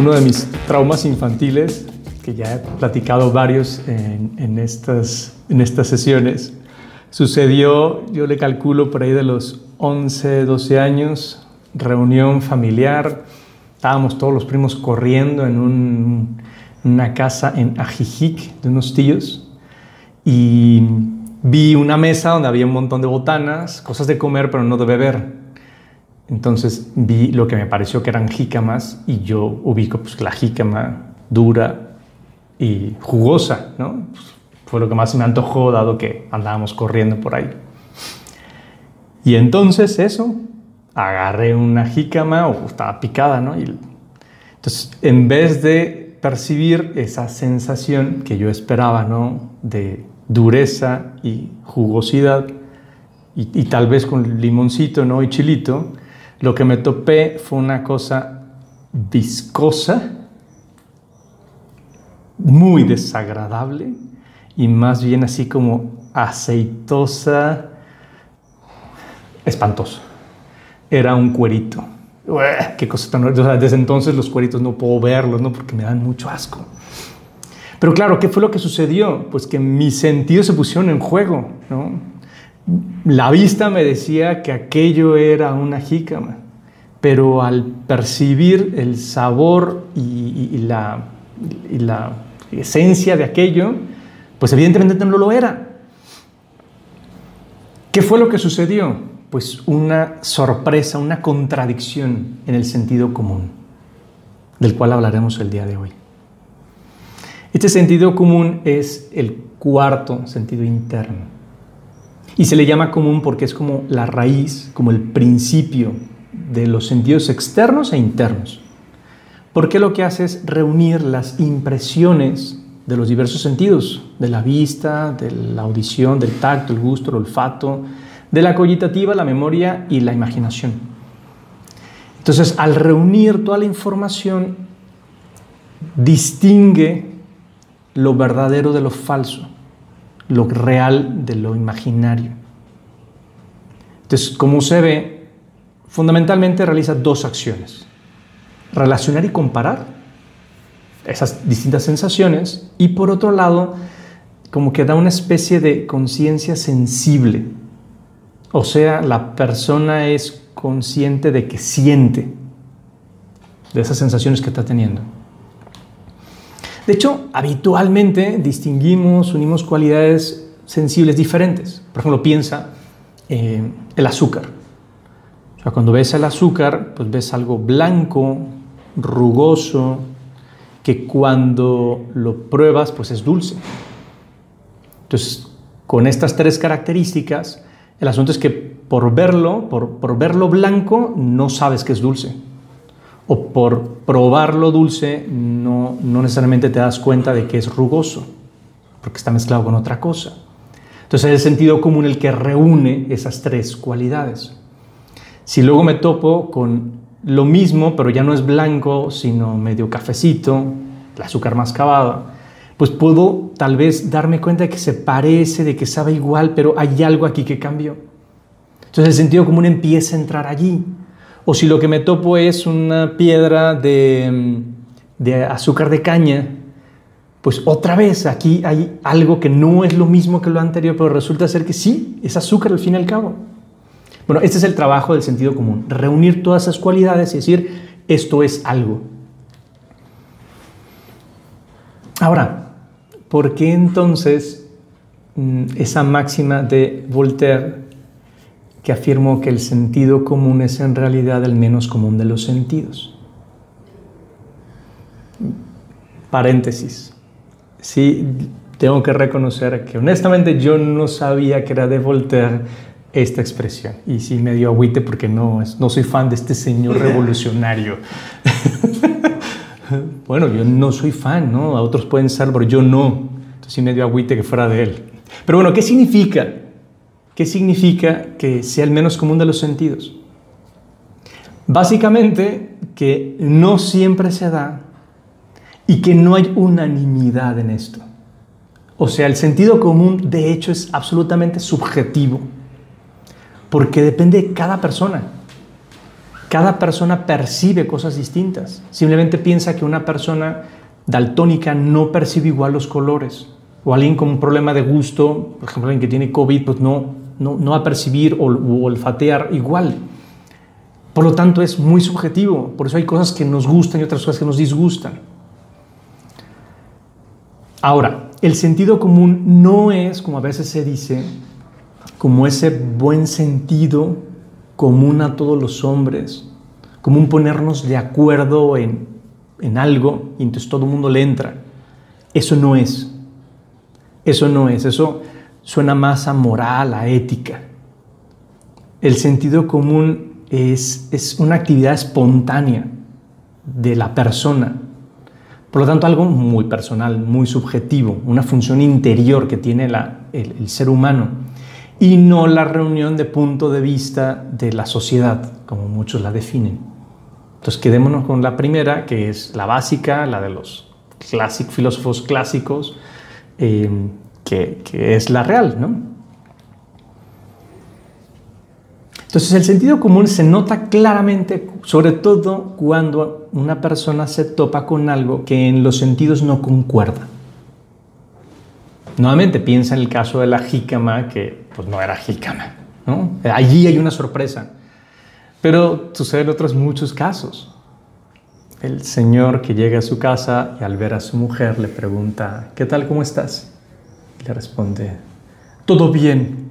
uno de mis traumas infantiles, que ya he platicado varios en, estas, en estas sesiones, sucedió, yo le calculo por ahí de los 11, 12 años, reunión familiar, estábamos todos los primos corriendo en una casa en Ajijic de unos tíos y vi una mesa donde había un montón de botanas, cosas de comer pero no de beber. Entonces vi lo que me pareció que eran jícamas y yo ubico pues, la jícama dura y jugosa, ¿no? Pues, fue lo que más me antojó dado que andábamos corriendo por ahí. Y entonces eso, agarré una jícama o estaba picada, ¿no? Y, entonces, en vez de percibir esa sensación que yo esperaba, ¿no? De dureza y jugosidad, y, y tal vez con limoncito, ¿no? Y chilito, lo que me topé fue una cosa viscosa, muy desagradable y más bien así como aceitosa, espantoso. Era un cuerito. qué cosa tan desde entonces los cueritos no puedo verlos, ¿no? Porque me dan mucho asco. Pero claro, ¿qué fue lo que sucedió? Pues que mis sentidos se pusieron en juego, ¿no? La vista me decía que aquello era una jícama, pero al percibir el sabor y, la, y la esencia de aquello, pues evidentemente no lo era. ¿Qué fue lo que sucedió? Pues una sorpresa, una contradicción en el sentido común, del cual hablaremos el día de hoy. Este sentido común es el cuarto sentido interno. Y se le llama común porque es como la raíz, como el principio de los sentidos externos e internos. Porque lo que hace es reunir las impresiones de los diversos sentidos, de la vista, de la audición, del tacto, el gusto, el olfato, de la cogitativa, la memoria y la imaginación. Entonces, al reunir toda la información, distingue lo verdadero de lo falso lo real de lo imaginario. Entonces, como se ve, fundamentalmente realiza dos acciones. Relacionar y comparar esas distintas sensaciones y por otro lado, como que da una especie de conciencia sensible. O sea, la persona es consciente de que siente de esas sensaciones que está teniendo. De hecho, habitualmente distinguimos, unimos cualidades sensibles diferentes. Por ejemplo, piensa eh, el azúcar. O sea, cuando ves el azúcar, pues ves algo blanco, rugoso, que cuando lo pruebas, pues es dulce. Entonces, con estas tres características, el asunto es que por verlo, por, por verlo blanco, no sabes que es dulce o por probarlo dulce no, no necesariamente te das cuenta de que es rugoso, porque está mezclado con otra cosa. Entonces es el sentido común el que reúne esas tres cualidades. Si luego me topo con lo mismo, pero ya no es blanco, sino medio cafecito, el azúcar más cavado, pues puedo tal vez darme cuenta de que se parece, de que sabe igual, pero hay algo aquí que cambió. Entonces el sentido común empieza a entrar allí. O si lo que me topo es una piedra de, de azúcar de caña, pues otra vez aquí hay algo que no es lo mismo que lo anterior, pero resulta ser que sí, es azúcar al fin y al cabo. Bueno, este es el trabajo del sentido común, reunir todas esas cualidades y decir, esto es algo. Ahora, ¿por qué entonces mm, esa máxima de Voltaire que afirmó que el sentido común es en realidad el menos común de los sentidos. Paréntesis. Sí, tengo que reconocer que honestamente yo no sabía que era de Voltaire esta expresión. Y sí me dio agüite porque no, no soy fan de este señor revolucionario. bueno, yo no soy fan, ¿no? A otros pueden ser, pero yo no. Entonces sí me dio agüite que fuera de él. Pero bueno, ¿qué significa? ¿Qué significa que sea el menos común de los sentidos? Básicamente que no siempre se da y que no hay unanimidad en esto. O sea, el sentido común de hecho es absolutamente subjetivo, porque depende de cada persona. Cada persona percibe cosas distintas. Simplemente piensa que una persona daltónica no percibe igual los colores. O alguien con un problema de gusto, por ejemplo, alguien que tiene COVID, pues no, no, no va a percibir o, o olfatear igual. Por lo tanto, es muy subjetivo. Por eso hay cosas que nos gustan y otras cosas que nos disgustan. Ahora, el sentido común no es, como a veces se dice, como ese buen sentido común a todos los hombres, como un ponernos de acuerdo en, en algo y entonces todo el mundo le entra. Eso no es. Eso no es. Eso suena más a moral, a ética. El sentido común es, es una actividad espontánea de la persona. Por lo tanto, algo muy personal, muy subjetivo, una función interior que tiene la, el, el, ser humano y no la reunión de punto de vista de la sociedad, como muchos la definen. Entonces, quedémonos con la primera, que es la básica, la de los clásicos, filósofos clásicos, eh, que, es la real, ¿no? Entonces el sentido común se nota claramente, sobre todo cuando una persona se topa con algo que en los sentidos no concuerda. Nuevamente piensa en el caso de la jícama, que pues no era jícama. ¿no? Allí hay una sorpresa. Pero sucede en otros muchos casos. El señor que llega a su casa y al ver a su mujer le pregunta, ¿qué tal? ¿Cómo estás? Le responde, todo bien.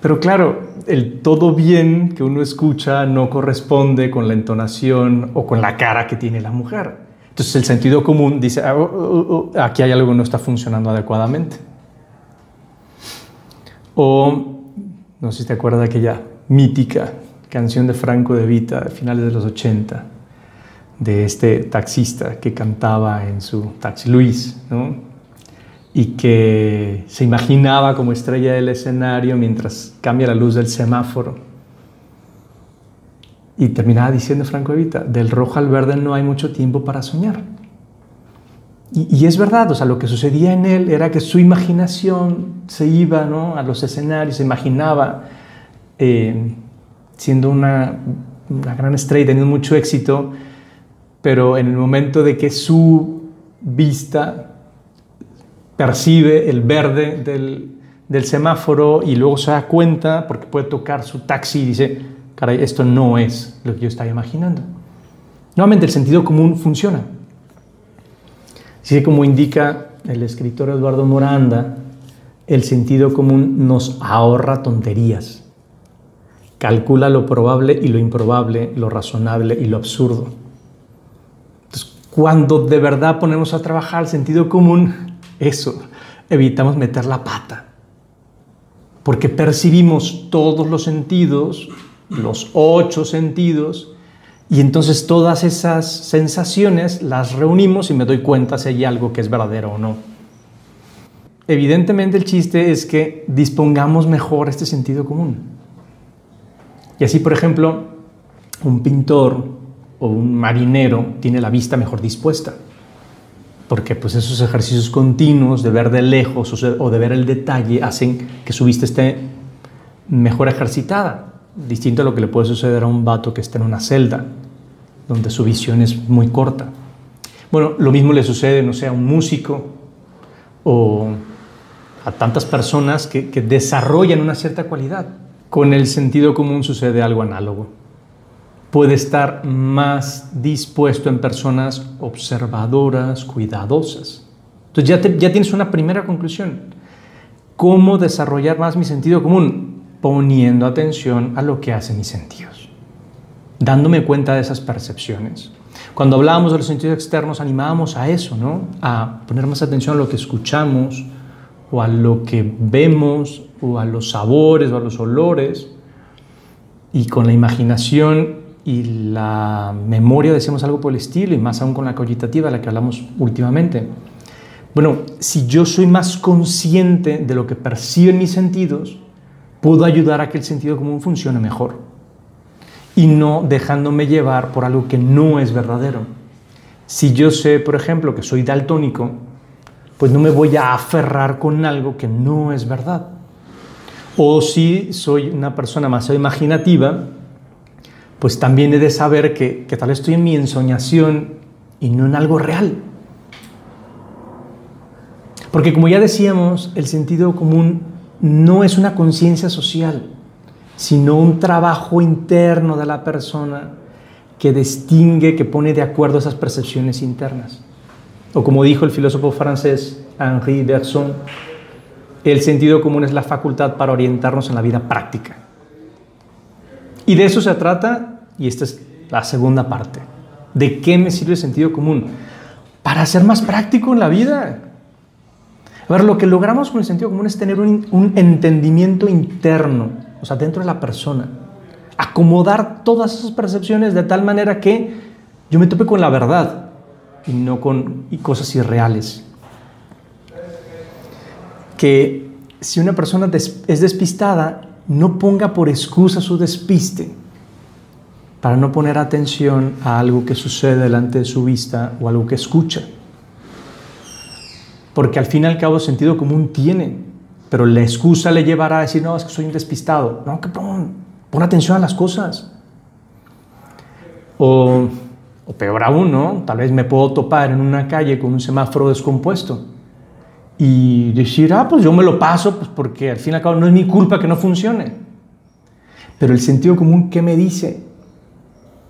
Pero claro, el todo bien que uno escucha no corresponde con la entonación o con la cara que tiene la mujer. Entonces el sentido común dice, oh, oh, oh, aquí hay algo que no está funcionando adecuadamente. O, no sé si te acuerdas de aquella mítica canción de Franco de Vita, de finales de los 80, de este taxista que cantaba en su taxi Luis, ¿no? Y que se imaginaba como estrella del escenario mientras cambia la luz del semáforo. Y terminaba diciendo Franco Evita, del rojo al verde no hay mucho tiempo para soñar. Y, es verdad, o sea, lo que sucedía en él era que su imaginación se iba ¿no? a los escenarios, se imaginaba eh, siendo una, una gran estrella, teniendo mucho éxito, pero en el momento de que su vista percibe el verde del, semáforo y luego se da cuenta porque puede tocar su taxi y dice, caray, esto no es lo que yo estaba imaginando. Nuevamente el sentido común funciona. Así como indica el escritor Eduardo Moranda, el sentido común nos ahorra tonterías. Calcula lo probable y lo improbable, lo razonable y lo absurdo. Entonces, cuando de verdad ponemos a trabajar el sentido común, eso, evitamos meter la pata. Porque percibimos todos los sentidos, los ocho sentidos, y entonces todas esas sensaciones las reunimos y me doy cuenta si hay algo que es verdadero o no. Evidentemente el chiste es que dispongamos mejor este sentido común. Y así, por ejemplo, un pintor o un marinero tiene la vista mejor dispuesta porque pues esos ejercicios continuos de ver de lejos o de ver el detalle hacen que su vista esté mejor ejercitada, distinto a lo que le puede suceder a un vato que está en una celda, donde su visión es muy corta. Bueno, lo mismo le sucede, no sé, a un músico o a tantas personas que, que desarrollan una cierta cualidad. Con el sentido común sucede algo análogo puede estar más dispuesto en personas observadoras, cuidadosas. Entonces ya, tienes una primera conclusión. ¿Cómo desarrollar más mi sentido común? Poniendo atención a lo que hacen mis sentidos, dándome cuenta de esas percepciones. Cuando hablábamos de los sentidos externos, animábamos a eso, ¿no? A poner más atención a lo que escuchamos, o a lo que vemos, o a los sabores, o a los olores. Y con la imaginación y la memoria, decimos algo por el estilo, y más aún con la cogitativa, la que hablamos últimamente. Bueno, si yo soy más consciente de lo que perciben mis sentidos, puedo ayudar a que el sentido común funcione mejor y no dejándome llevar por algo que no es verdadero. Si yo sé, por ejemplo, que soy daltónico, pues no me voy a aferrar con algo que no es verdad. O si soy una persona más imaginativa, pues también he de saber que, que tal estoy en mi ensoñación y no en algo real. Porque como ya decíamos, el sentido común no es una conciencia social, sino un trabajo interno de la persona que distingue, que pone de acuerdo esas percepciones internas. O como dijo el filósofo francés Henri Bergson, el sentido común es la facultad para orientarnos en la vida práctica. Y de eso se trata, y esta es la segunda parte. ¿De qué me sirve el sentido común? Para ser más práctico en la vida. A ver, lo que logramos con el sentido común es tener un, un entendimiento interno, o sea, dentro de la persona. Acomodar todas esas percepciones de tal manera que yo me tope con la verdad y no con cosas irreales. Que si una persona es despistada, no ponga por excusa su despiste para no poner atención a algo que sucede delante de su vista o algo que escucha. Porque al fin y al cabo sentido común tiene, pero la excusa le llevará a decir, no, es que soy un despistado. No, que pon, pon atención a las cosas. O, o peor aún, ¿no? Tal vez me puedo topar en una calle con un semáforo descompuesto y decir, ah, pues yo me lo paso, pues porque al fin y al cabo no es mi culpa que no funcione. Pero el sentido común, ¿qué me dice?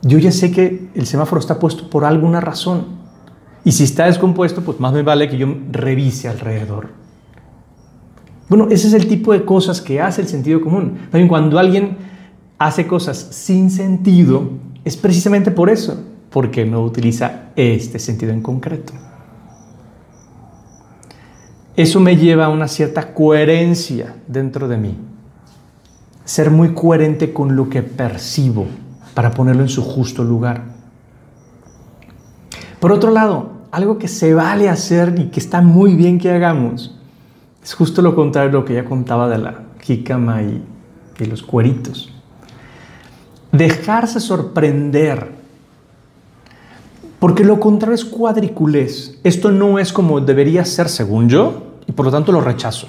Yo ya sé que el semáforo está puesto por alguna razón. Y si está descompuesto, pues más me vale que yo revise alrededor. Bueno, ese es el tipo de cosas que hace el sentido común. También cuando alguien hace cosas sin sentido, es precisamente por eso, porque no utiliza este sentido en concreto. Eso me lleva a una cierta coherencia dentro de mí. Ser muy coherente con lo que percibo para ponerlo en su justo lugar. Por otro lado, algo que se vale hacer y que está muy bien que hagamos es justo lo contrario de lo que ya contaba de la jícama y, y los cueritos. Dejarse sorprender. Porque lo contrario es cuadriculez. Esto no es como debería ser según yo y por lo tanto lo rechazo.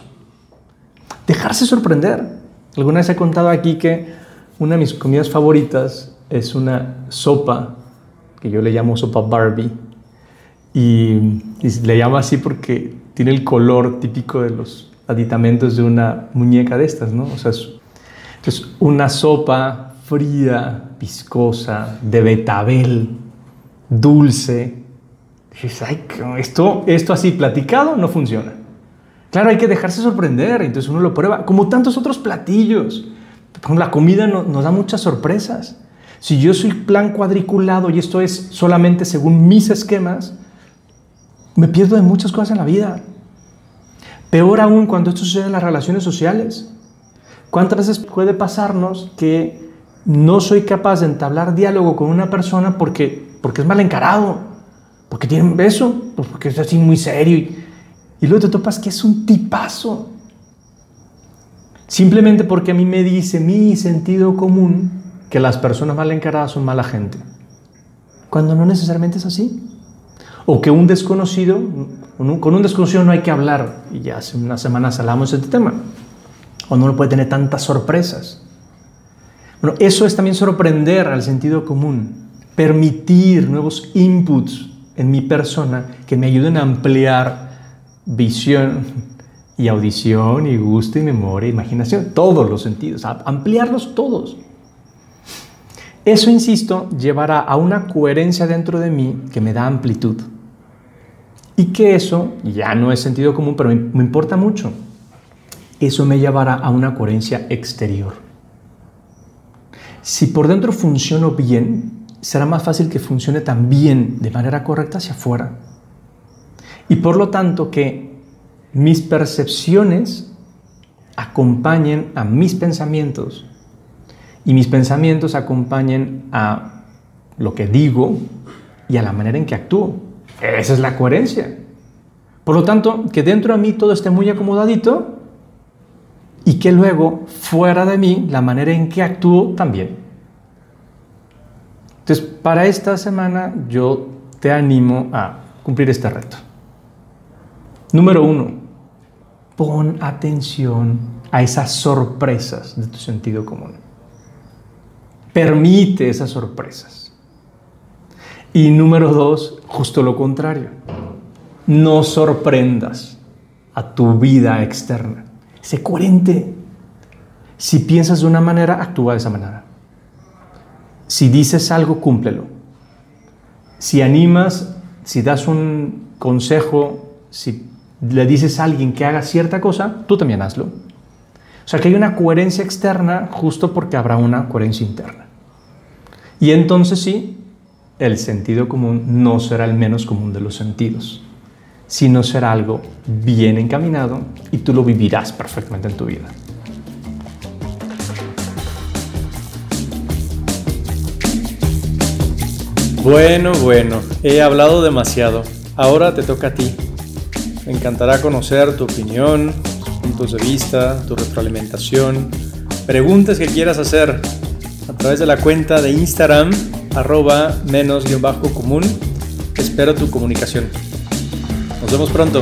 Dejarse sorprender. Alguna vez he contado aquí que una de mis comidas favoritas es una sopa que yo le llamo sopa Barbie. Y, le llamo así porque tiene el color típico de los aditamentos de una muñeca de estas, ¿no? O sea, es, entonces, una sopa fría, viscosa, de betabel, dulce. Dices, ay, esto, esto así platicado no funciona. Claro, hay que dejarse sorprender, entonces uno lo prueba, como tantos otros platillos. La comida nos da muchas sorpresas. Si yo soy plan cuadriculado y esto es solamente según mis esquemas, me pierdo de muchas cosas en la vida. Peor aún cuando esto sucede en las relaciones sociales. ¿Cuántas veces puede pasarnos que no soy capaz de entablar diálogo con una persona porque, porque es mal encarado? Porque tiene un beso, pues porque es así muy serio. Y, y luego te topas que es un tipazo. Simplemente porque a mí me dice mi sentido común que las personas mal encaradas son mala gente, cuando no necesariamente es así. O que un desconocido, con un desconocido no hay que hablar, y ya hace unas semanas hablamos de este tema, o no puede tener tantas sorpresas. Bueno, eso es también sorprender al sentido común, permitir nuevos inputs en mi persona que me ayuden a ampliar visión y audición y gusto y memoria, imaginación, todos los sentidos, ampliarlos todos. Eso, insisto, llevará a una coherencia dentro de mí que me da amplitud. Y que eso ya no es sentido común, pero me, importa mucho. Eso me llevará a una coherencia exterior. Si por dentro funciono bien, será más fácil que funcione también de manera correcta hacia afuera. Y por lo tanto que mis percepciones acompañen a mis pensamientos y mis pensamientos acompañen a lo que digo y a la manera en que actúo. Esa es la coherencia. Por lo tanto, que dentro de mí todo esté muy acomodadito y que luego fuera de mí la manera en que actúo también. Entonces, para esta semana yo te animo a cumplir este reto. Número uno, pon atención a esas sorpresas de tu sentido común. Permite esas sorpresas. Y número dos, justo lo contrario. No sorprendas a tu vida externa. Sé coherente. Si piensas de una manera, actúa de esa manera. Si dices algo, cúmplelo. Si animas, si das un consejo, si le dices a alguien que haga cierta cosa, tú también hazlo. O sea que hay una coherencia externa justo porque habrá una coherencia interna. Y entonces sí, el sentido común no será el menos común de los sentidos, sino será algo bien encaminado y tú lo vivirás perfectamente en tu vida. Bueno, bueno, he hablado demasiado. Ahora te toca a ti. Me encantará conocer tu opinión, puntos de vista, tu retroalimentación, preguntas que quieras hacer través de la cuenta de Instagram arroba menos guion bajo común. Espero tu comunicación. Nos vemos pronto.